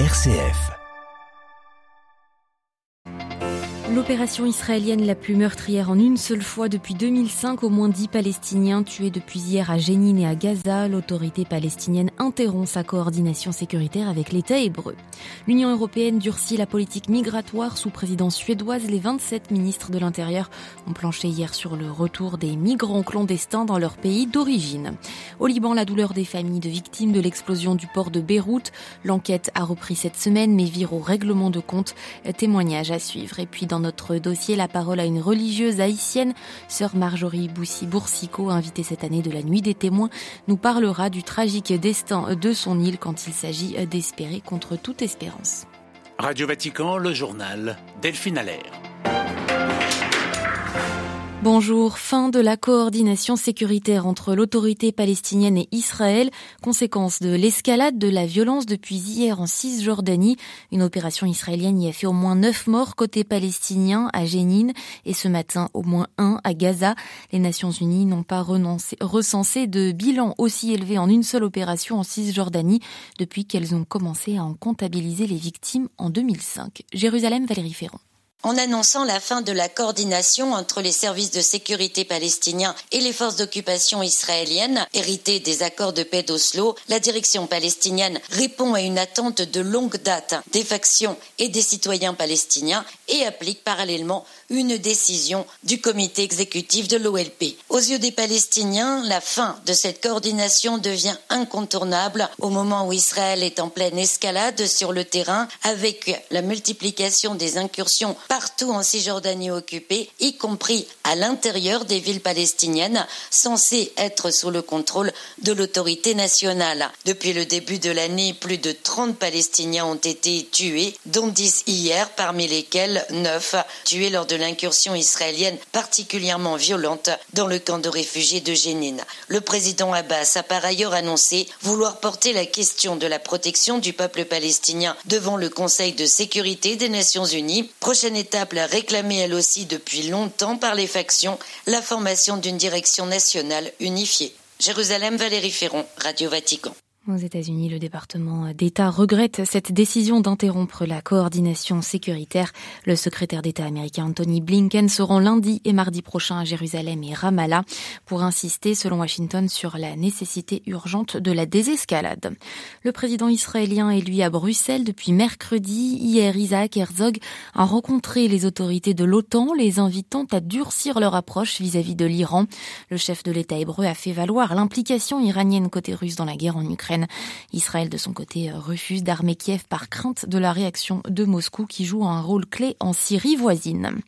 RCF. L'opération israélienne la plus meurtrière en une seule fois depuis 2005, au moins 10 Palestiniens tués depuis hier à Jénine et à Gaza. L'autorité palestinienne interrompt sa coordination sécuritaire avec l'État hébreu. L'Union européenne durcit la politique migratoire sous présidence suédoise. Les 27 ministres de l'Intérieur ont planché hier sur le retour des migrants clandestins dans leur pays d'origine. Au Liban, la douleur des familles de victimes de l'explosion du port de Beyrouth. L'enquête a repris cette semaine mais vire au règlement de compte. Témoignage à suivre. Et puis dans notre dossier, la parole à une religieuse haïtienne, sœur Marjorie Boussy-Boursicot, invitée cette année de la Nuit des témoins, nous parlera du tragique destin de son île quand il s'agit d'espérer contre toute espérance. Radio Vatican, le journal Delphine Allaire. Bonjour. Fin de la coordination sécuritaire entre l'autorité palestinienne et Israël, conséquence de l'escalade de la violence depuis hier en Cisjordanie. Une opération israélienne y a fait au moins neuf morts côté palestinien à Jénine et ce matin au moins un à Gaza. Les Nations Unies n'ont pas recensé de bilan aussi élevé en une seule opération en Cisjordanie depuis qu'elles ont commencé à en comptabiliser les victimes en 2005. Jérusalem, Valérie Ferron. En annonçant la fin de la coordination entre les services de sécurité palestiniens et les forces d'occupation israéliennes, héritées des accords de paix d'Oslo, la direction palestinienne répond à une attente de longue date des factions et des citoyens palestiniens et applique parallèlement une décision du comité exécutif de l'OLP. Aux yeux des Palestiniens, la fin de cette coordination devient incontournable au moment où Israël est en pleine escalade sur le terrain avec la multiplication des incursions partout en Cisjordanie occupée, y compris à l'intérieur des villes palestiniennes censées être sous le contrôle de l'autorité nationale. Depuis le début de l'année, plus de 30 Palestiniens ont été tués, dont 10 hier, parmi lesquels 9 tués lors de l'incursion israélienne particulièrement violente dans le camp de réfugiés de Jénine. Le président Abbas a par ailleurs annoncé vouloir porter la question de la protection du peuple palestinien devant le Conseil de sécurité des Nations Unies. Prochaine étape réclamée elle aussi depuis longtemps par les factions, la formation d'une direction nationale unifiée. Jérusalem, Valérie Ferron, Radio Vatican. Aux États-Unis, le département d'État regrette cette décision d'interrompre la coordination sécuritaire. Le secrétaire d'État américain Anthony Blinken se rend lundi et mardi prochain à Jérusalem et Ramallah pour insister, selon Washington, sur la nécessité urgente de la désescalade. Le président israélien est lui à Bruxelles depuis mercredi. Hier, Isaac Herzog a rencontré les autorités de l'OTAN, les invitant à durcir leur approche vis-à-vis de l'Iran. Le chef de l'État hébreu a fait valoir l'implication iranienne côté russe dans la guerre en Ukraine Israël, de son côté, refuse d'armer Kiev par crainte de la réaction de Moscou qui joue un rôle clé en Syrie voisine.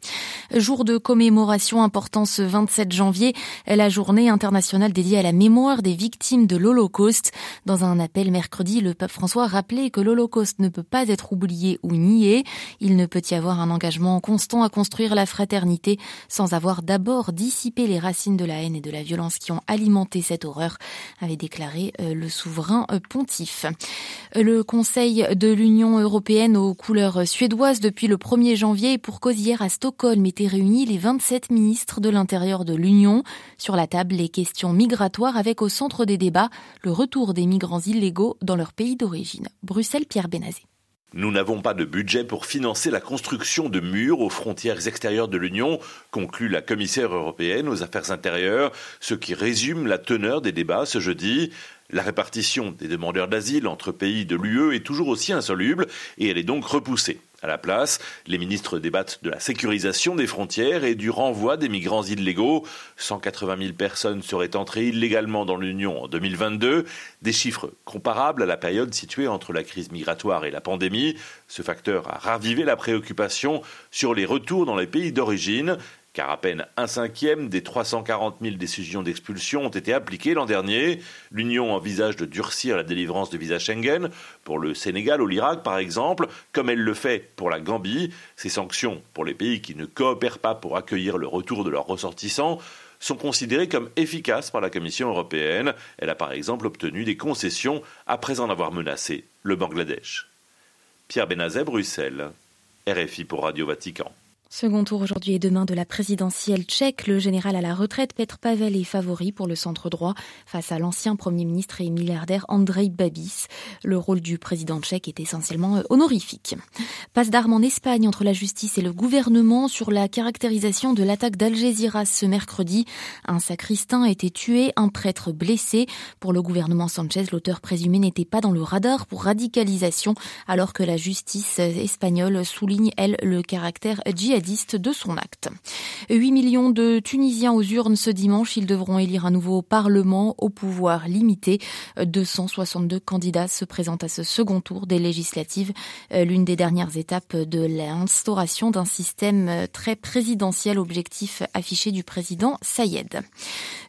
Jour de commémoration important ce 27 janvier, la journée internationale dédiée à la mémoire des victimes de l'Holocauste. Dans un appel mercredi, le pape François rappelait que l'Holocauste ne peut pas être oublié ou nié. Il ne peut y avoir un engagement constant à construire la fraternité sans avoir d'abord dissipé les racines de la haine et de la violence qui ont alimenté cette horreur, avait déclaré euh, le souverain pontife. Le Conseil de l'Union européenne aux couleurs suédoises depuis le 1er janvier pour cause hier à Stockholm étaient réunis les 27 ministres de l'intérieur de l'Union. Sur la table, les questions migratoires avec au centre des débats le retour des migrants illégaux dans leur pays d'origine. Bruxelles, Pierre Benazé. Nous n'avons pas de budget pour financer la construction de murs aux frontières extérieures de l'Union, conclut la commissaire européenne aux affaires intérieures, ce qui résume la teneur des débats ce jeudi. La répartition des demandeurs d'asile entre pays de l'UE est toujours aussi insoluble et elle est donc repoussée. À la place, les ministres débattent de la sécurisation des frontières et du renvoi des migrants illégaux. 180 000 personnes seraient entrées illégalement dans l'Union en 2022, des chiffres comparables à la période située entre la crise migratoire et la pandémie. Ce facteur a ravivé la préoccupation sur les retours dans les pays d'origine car à peine un cinquième des 340 000 décisions d'expulsion ont été appliquées l'an dernier. L'Union envisage de durcir la délivrance de visa Schengen pour le Sénégal ou l'Irak, par exemple, comme elle le fait pour la Gambie. Ces sanctions pour les pays qui ne coopèrent pas pour accueillir le retour de leurs ressortissants sont considérées comme efficaces par la Commission européenne. Elle a par exemple obtenu des concessions après en avoir menacé le Bangladesh. Pierre Benazet, Bruxelles. RFI pour Radio Vatican. Second tour aujourd'hui et demain de la présidentielle tchèque. Le général à la retraite, Petr Pavel, est favori pour le centre droit face à l'ancien premier ministre et milliardaire Andrei Babis. Le rôle du président tchèque est essentiellement honorifique. Passe d'armes en Espagne entre la justice et le gouvernement sur la caractérisation de l'attaque d'Algeciras ce mercredi. Un sacristain a été tué, un prêtre blessé. Pour le gouvernement Sanchez, l'auteur présumé n'était pas dans le radar pour radicalisation alors que la justice espagnole souligne, elle, le caractère djihadiste de son acte. 8 millions de Tunisiens aux urnes ce dimanche. Ils devront élire un nouveau Parlement au pouvoir limité. 262 candidats se présentent à ce second tour des législatives, euh, l'une des dernières étapes de l'instauration d'un système euh, très présidentiel, objectif affiché du président Sayed.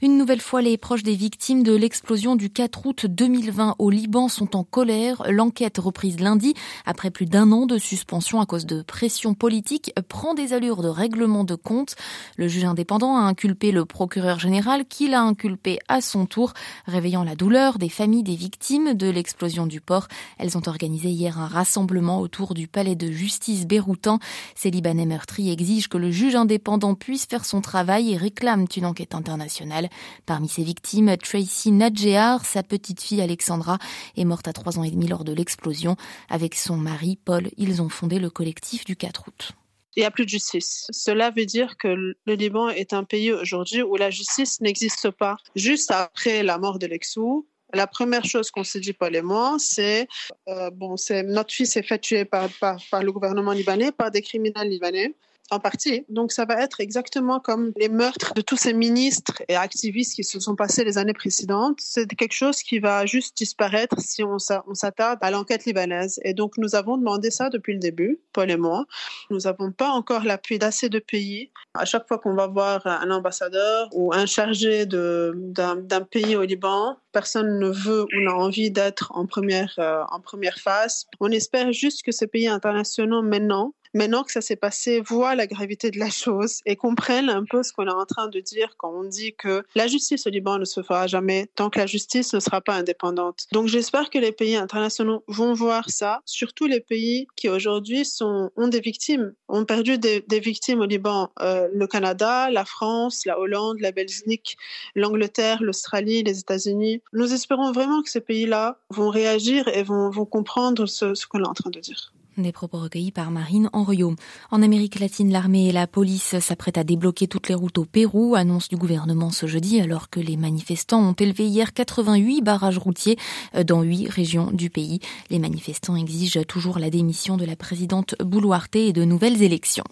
Une nouvelle fois, les proches des victimes de l'explosion du 4 août 2020 au Liban sont en colère. L'enquête reprise lundi, après plus d'un an de suspension à cause de pression politique, prend des allures de règlement de compte. Le juge indépendant a inculpé le procureur général qui l'a inculpé à son tour, réveillant la douleur des familles des victimes de l'explosion du port. Elles ont organisé hier un rassemblement autour du palais de justice béroutan. Ces Libanais meurtris exigent que le juge indépendant puisse faire son travail et réclament une enquête internationale. Parmi ces victimes, Tracy Nadjehar, sa petite fille Alexandra, est morte à trois ans et demi lors de l'explosion. Avec son mari, Paul, ils ont fondé le collectif du 4 août il n'y a plus de justice. Cela veut dire que le Liban est un pays aujourd'hui où la justice n'existe pas. Juste après la mort de Lexou, la première chose qu'on s'est dit, moi, c'est euh, bon, c'est notre fils est fait tuer par, par le gouvernement libanais, par des criminels libanais en partie. Donc ça va être exactement comme les meurtres de tous ces ministres et activistes qui se sont passés les années précédentes. C'est quelque chose qui va juste disparaître si on s'attarde à l'enquête libanaise. Et donc nous avons demandé ça depuis le début, Paul et moi. Nous n'avons pas encore l'appui d'assez de pays. À chaque fois qu'on va voir un ambassadeur ou un chargé d'un pays au Liban, personne ne veut ou n'a envie d'être en première, euh, en première phase. On espère juste que ces pays internationaux maintenant maintenant que ça s'est passé, voient la gravité de la chose et comprennent un peu ce qu'on est en train de dire quand on dit que la justice au Liban ne se fera jamais tant que la justice ne sera pas indépendante. Donc j'espère que les pays internationaux vont voir ça, surtout les pays qui aujourd'hui ont des victimes, ont perdu des, victimes au Liban, euh, le Canada, la France, la Hollande, la Belgique, l'Angleterre, l'Australie, les États-Unis. Nous espérons vraiment que ces pays-là vont réagir et vont, comprendre ce qu'on est en train de dire. Des propos recueillis par Marine Henriot. En Amérique latine, l'armée et la police s'apprêtent à débloquer toutes les routes au Pérou, annonce du gouvernement ce jeudi, alors que les manifestants ont élevé hier 88 barrages routiers dans huit régions du pays. Les manifestants exigent toujours la démission de la présidente Boulouarte et de nouvelles élections.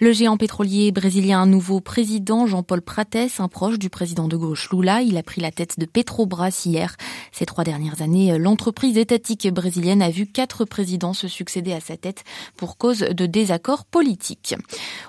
Le géant pétrolier brésilien, un nouveau président, Jean-Paul Prates, un proche du président de gauche Lula, il a pris la tête de Petrobras hier. Ces trois dernières années, l'entreprise étatique brésilienne a vu quatre présidents se succéder à sa tête pour cause de désaccords politiques.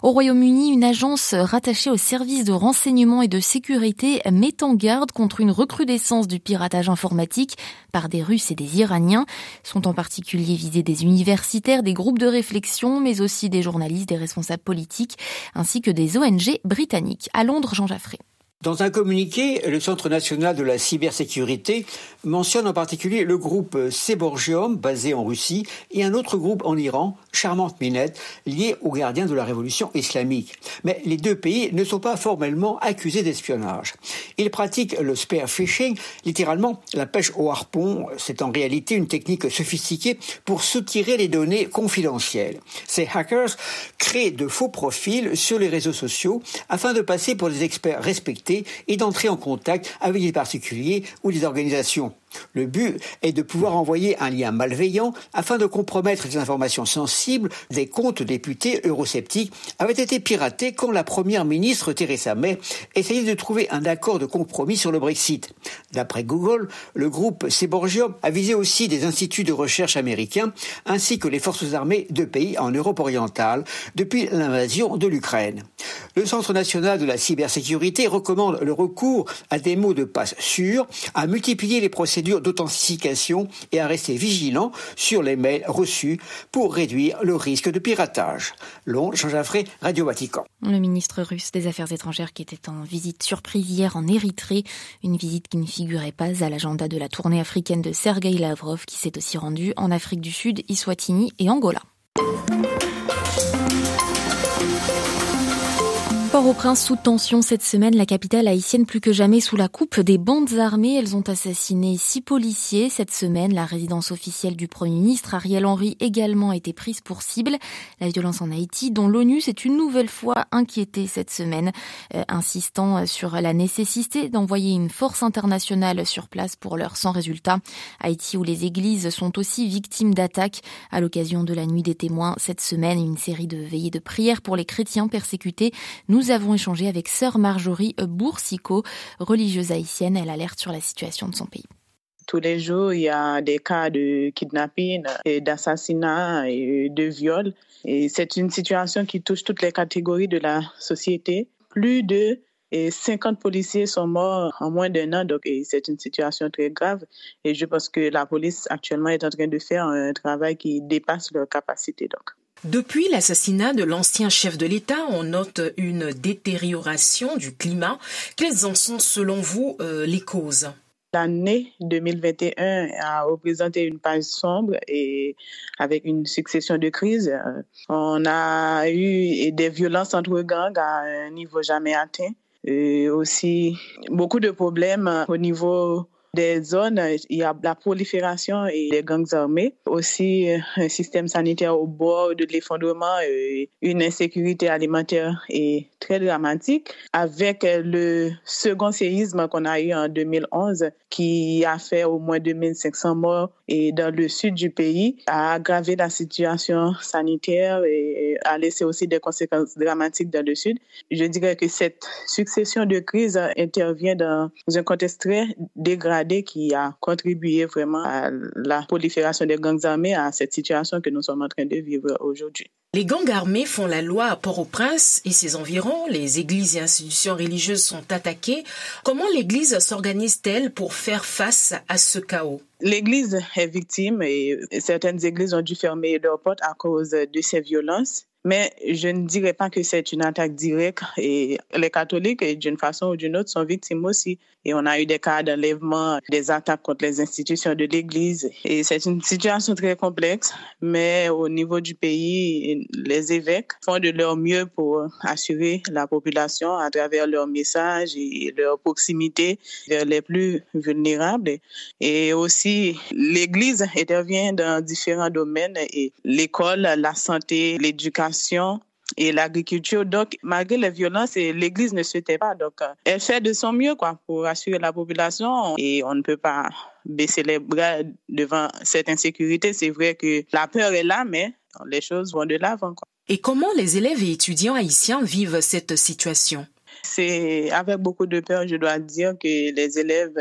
Au Royaume-Uni, une agence rattachée au service de renseignement et de sécurité met en garde contre une recrudescence du piratage informatique par des Russes et des Iraniens. Sont en particulier visés des universitaires, des groupes de réflexion, mais aussi des journalistes, des responsables politiques, ainsi que des ONG britanniques. À Londres, Jean Jaffré. Dans un communiqué, le Centre national de la cybersécurité mentionne en particulier le groupe Seborgium, basé en Russie, et un autre groupe en Iran, Charmante Minette, lié aux gardiens de la révolution islamique. Mais les deux pays ne sont pas formellement accusés d'espionnage. Ils pratiquent le spear phishing, littéralement la pêche au harpon. C'est en réalité une technique sophistiquée pour soutirer les données confidentielles. Ces hackers créent de faux profils sur les réseaux sociaux afin de passer pour des experts respectés et d'entrer en contact avec des particuliers ou des organisations. Le but est de pouvoir envoyer un lien malveillant afin de compromettre des informations sensibles. Des comptes députés eurosceptiques avaient été piratés quand la première ministre Theresa May essayait de trouver un accord de compromis sur le Brexit. D'après Google, le groupe Seborgium a visé aussi des instituts de recherche américains ainsi que les forces armées de pays en Europe orientale depuis l'invasion de l'Ukraine. Le Centre national de la cybersécurité recommande le recours à des mots de passe sûrs, à multiplier les procédures d'authentification et à rester vigilant sur les mails reçus pour réduire le risque de piratage. Londres, Jean Jaffré, Radio Vatican. Le ministre russe des Affaires étrangères qui était en visite surprise hier en Érythrée, une visite qui ne figurait pas à l'agenda de la tournée africaine de Sergei Lavrov qui s'est aussi rendu en Afrique du Sud, Iswatini et Angola. Port-au-Prince sous tension cette semaine, la capitale haïtienne plus que jamais sous la coupe des bandes armées. Elles ont assassiné six policiers cette semaine. La résidence officielle du Premier ministre Ariel Henry également a été prise pour cible. La violence en Haïti, dont l'ONU s'est une nouvelle fois inquiétée cette semaine, euh, insistant sur la nécessité d'envoyer une force internationale sur place pour l'heure sans résultat. Haïti où les églises sont aussi victimes d'attaques à l'occasion de la nuit des témoins cette semaine, une série de veillées de prières pour les chrétiens persécutés. Nous nous avons échangé avec sœur Marjorie Boursicot, religieuse haïtienne. Elle alerte sur la situation de son pays. Tous les jours, il y a des cas de kidnapping, d'assassinat et de viol. Et c'est une situation qui touche toutes les catégories de la société. Plus de 50 policiers sont morts en moins d'un an, donc c'est une situation très grave. Et je pense que la police actuellement est en train de faire un travail qui dépasse leur capacité. Donc. Depuis l'assassinat de l'ancien chef de l'État, on note une détérioration du climat. Quelles en sont selon vous euh, les causes? L'année 2021 a représenté une page sombre et avec une succession de crises. On a eu des violences entre gangs à un niveau jamais atteint. Et aussi beaucoup de problèmes au niveau des zones, il y a la prolifération et des gangs armés, aussi euh, un système sanitaire au bord de l'effondrement, et une insécurité alimentaire et très dramatique, avec le second séisme qu'on a eu en 2011, qui a fait au moins 2500 morts et dans le sud du pays, a aggravé la situation sanitaire et a laissé aussi des conséquences dramatiques dans le sud. Je dirais que cette succession de crises intervient dans un contexte très dégradé qui a contribué vraiment à la prolifération des gangs armés, à cette situation que nous sommes en train de vivre aujourd'hui. Les gangs armés font la loi à Port-au-Prince et ses environs. Les églises et institutions religieuses sont attaquées. Comment l'Église s'organise-t-elle pour faire face à ce chaos? L'Église est victime et certaines églises ont dû fermer leurs portes à cause de ces violences. Mais je ne dirais pas que c'est une attaque directe et les catholiques, d'une façon ou d'une autre, sont victimes aussi. Et on a eu des cas d'enlèvement, des attaques contre les institutions de l'Église. Et c'est une situation très complexe, mais au niveau du pays, les évêques font de leur mieux pour assurer la population à travers leurs messages et leur proximité vers les plus vulnérables. Et aussi, l'Église intervient dans différents domaines et l'école, la santé, l'éducation, et l'agriculture. Donc, malgré les violences, l'Église ne se tait pas. Donc, euh, elle fait de son mieux quoi, pour assurer la population et on ne peut pas baisser les bras devant cette insécurité. C'est vrai que la peur est là, mais les choses vont de l'avant. Et comment les élèves et étudiants haïtiens vivent cette situation? C'est avec beaucoup de peur, je dois dire, que les élèves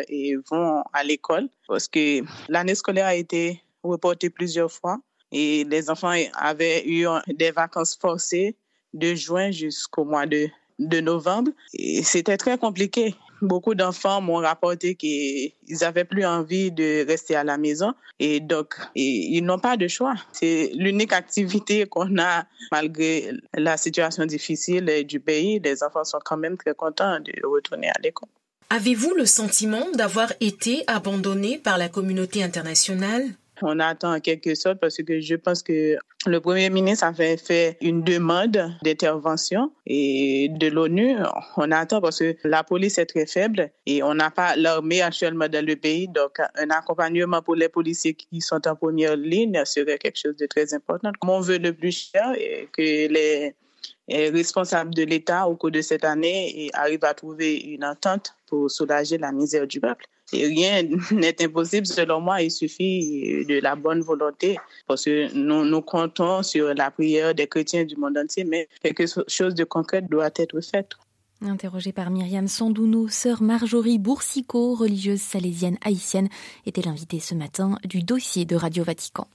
vont à l'école parce que l'année scolaire a été reportée plusieurs fois et les enfants avaient eu des vacances forcées de juin jusqu'au mois de, de novembre. Et c'était très compliqué. Beaucoup d'enfants m'ont rapporté qu'ils n'avaient plus envie de rester à la maison et donc ils n'ont pas de choix. C'est l'unique activité qu'on a malgré la situation difficile du pays. Les enfants sont quand même très contents de retourner à l'école. Avez-vous le sentiment d'avoir été abandonné par la communauté internationale? On attend en quelque sorte parce que je pense que le Premier ministre avait fait une demande d'intervention et de l'ONU. On attend parce que la police est très faible et on n'a pas l'armée actuellement dans le pays. Donc, un accompagnement pour les policiers qui sont en première ligne serait quelque chose de très important. Mon vœu le plus cher est que les responsables de l'État au cours de cette année arrivent à trouver une entente pour soulager la misère du peuple rien n'est impossible selon moi. Il suffit de la bonne volonté parce que nous, comptons sur la prière des chrétiens du monde entier, mais quelque chose de concret doit être fait. Interrogée par Myriam Sandouno, sœur Marjorie Boursicot, religieuse salésienne haïtienne, était l'invitée ce matin du dossier de Radio Vatican.